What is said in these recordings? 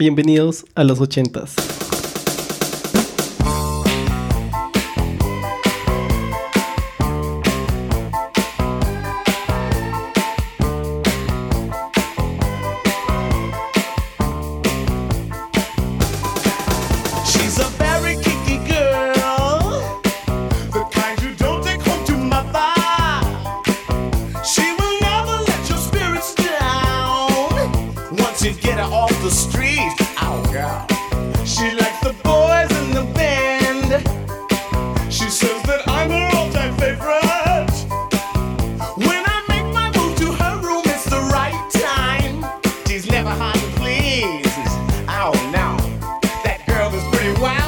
Bienvenidos a los ochentas. wow.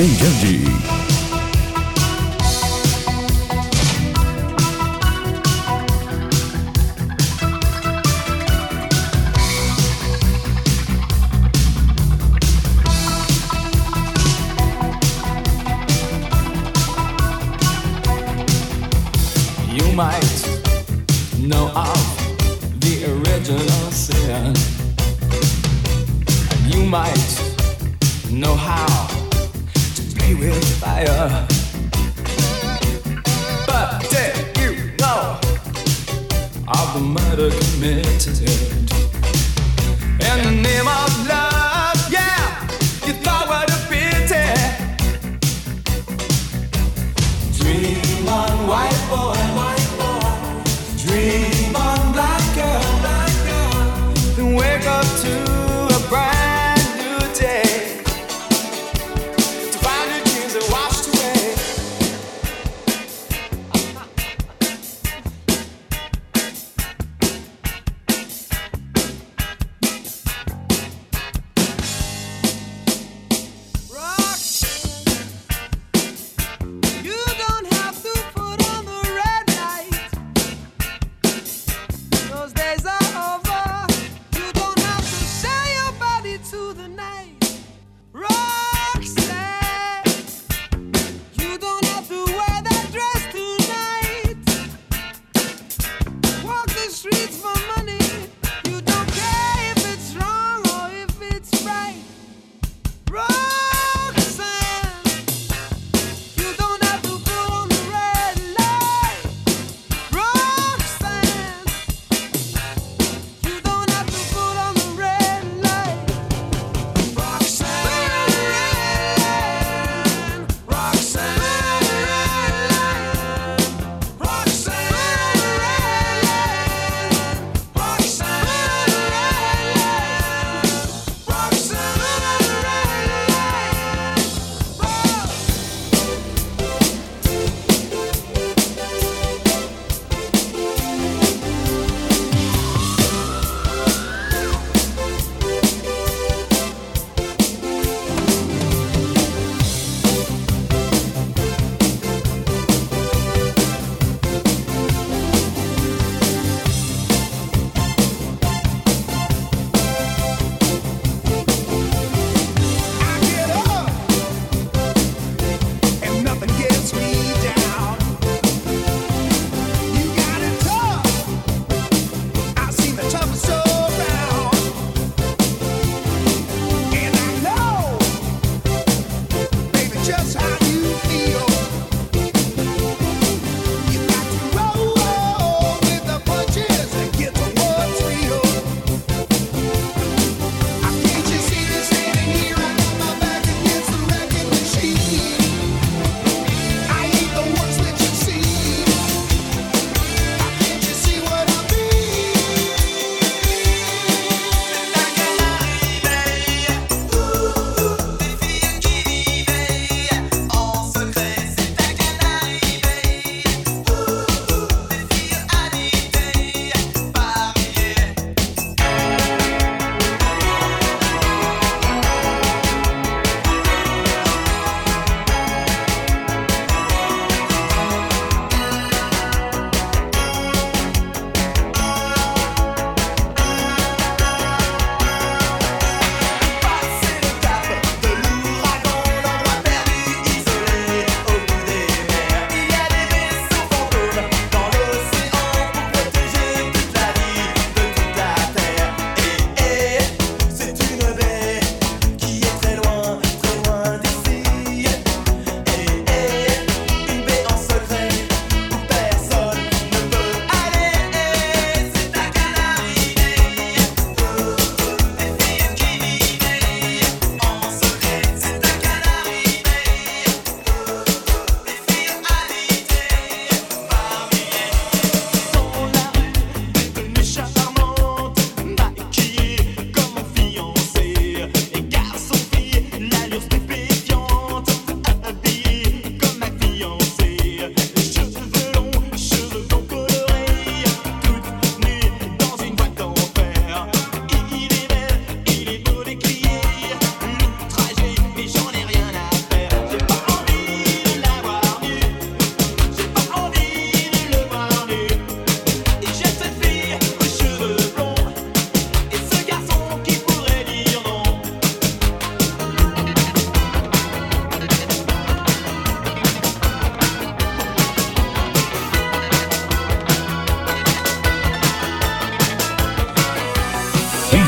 J. Andy. with fire. But did you know of the murder committed?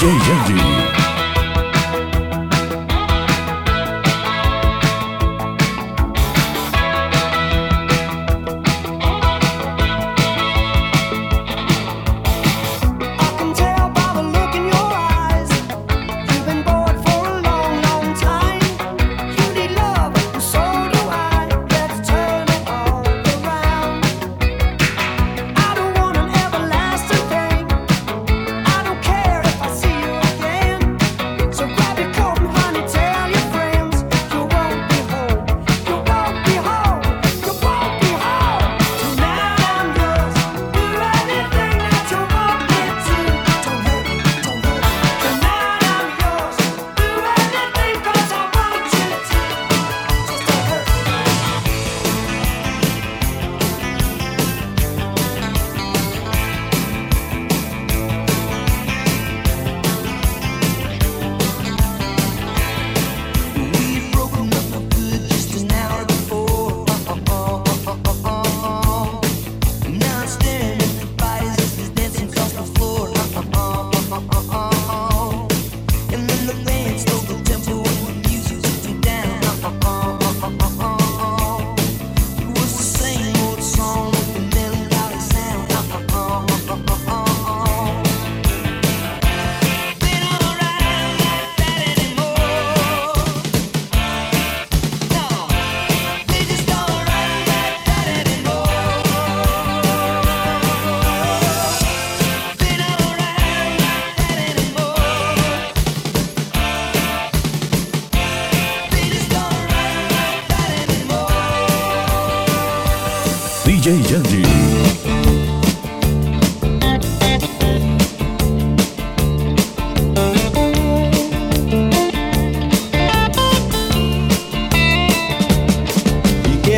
DJ Andy.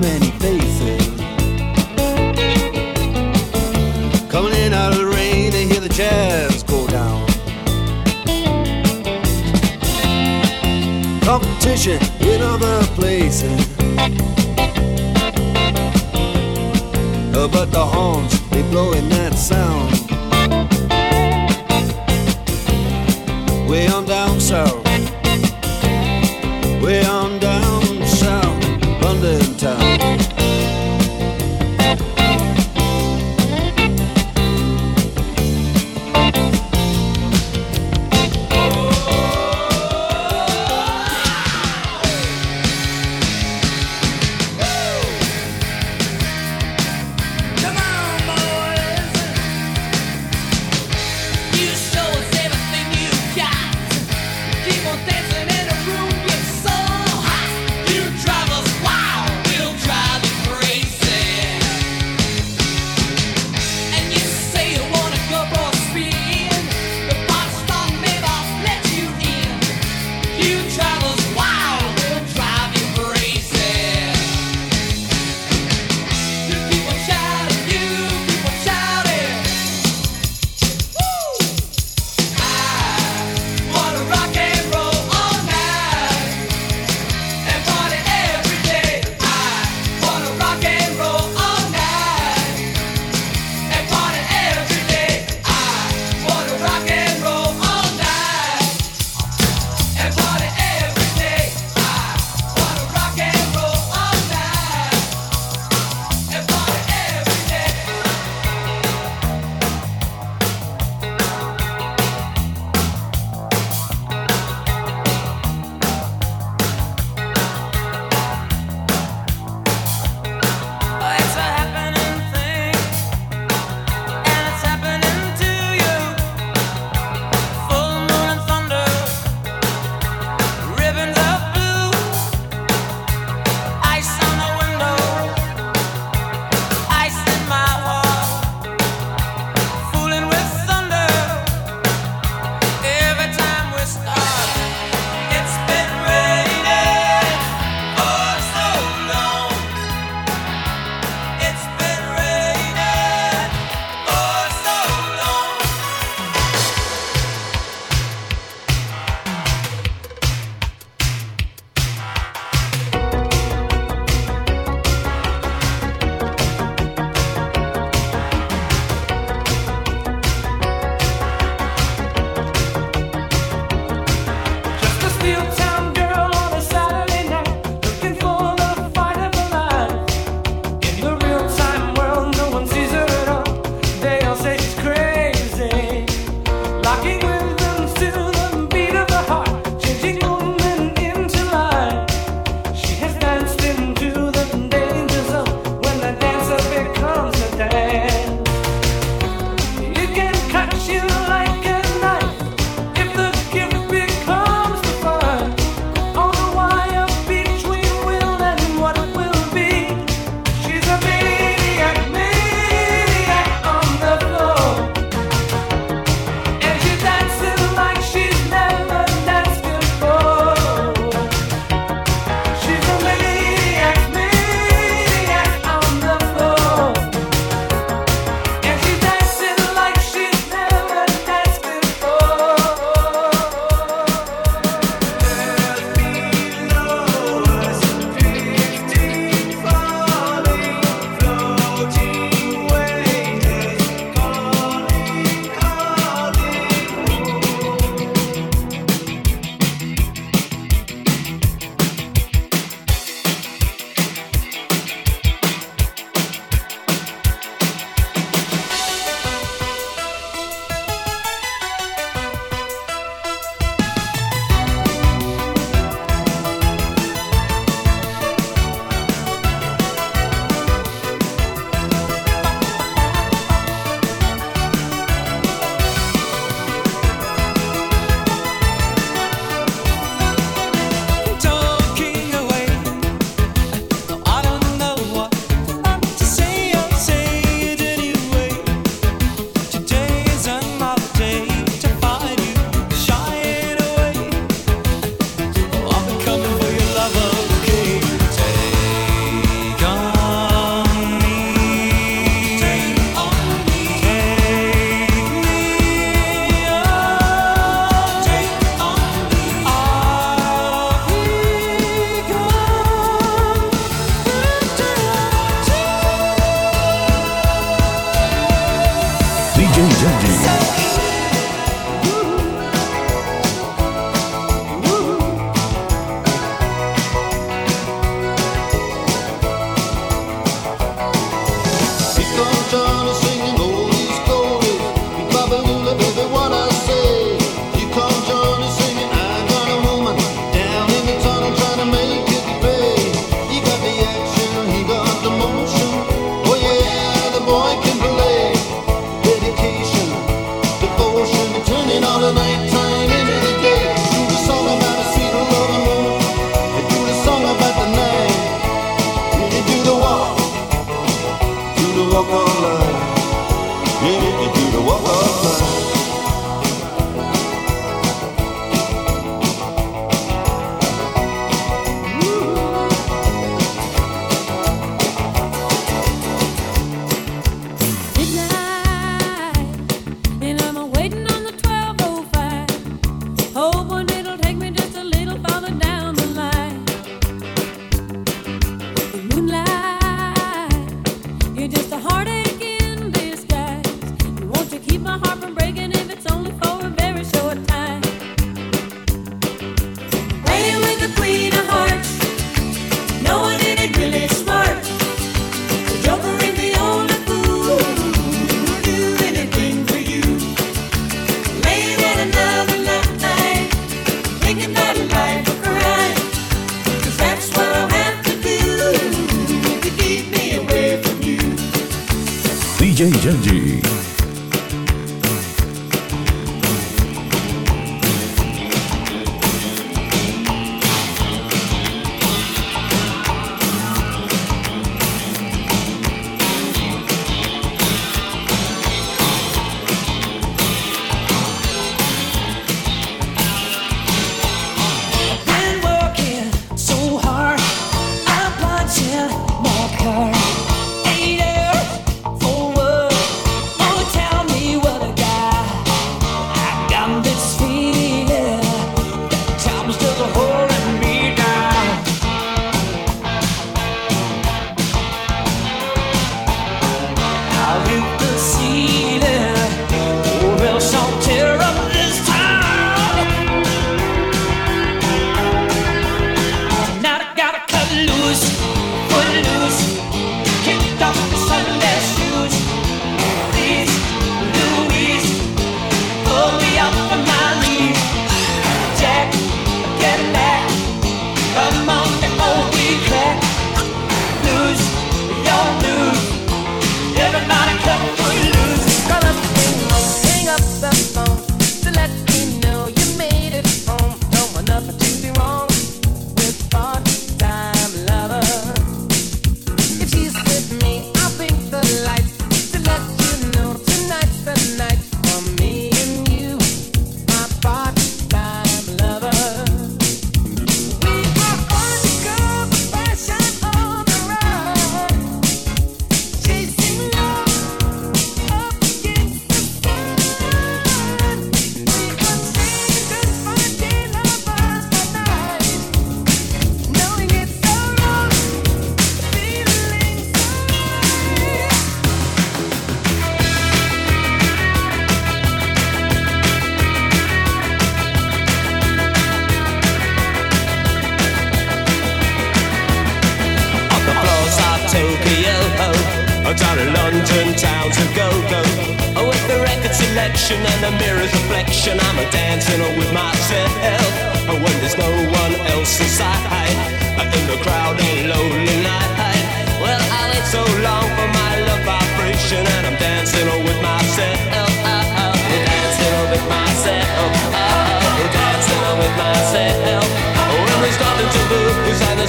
many faces. Coming in out of the rain to hear the jazz go down. Competition in other places. But the horns, they blowing that sound.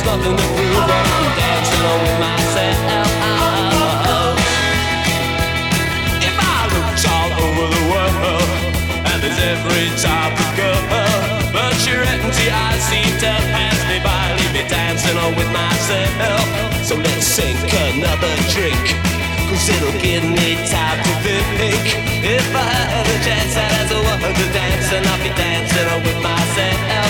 nothing to prove. I'm dancing along with myself. If I looked all over the world, and there's every type of girl, but your empty eyes seem to pass me by. Leave me dancing on with myself. So let's sink another drink. Cause it'll give me time to think If I had a chance I'd as a woman to dance And I'll be dancing on with myself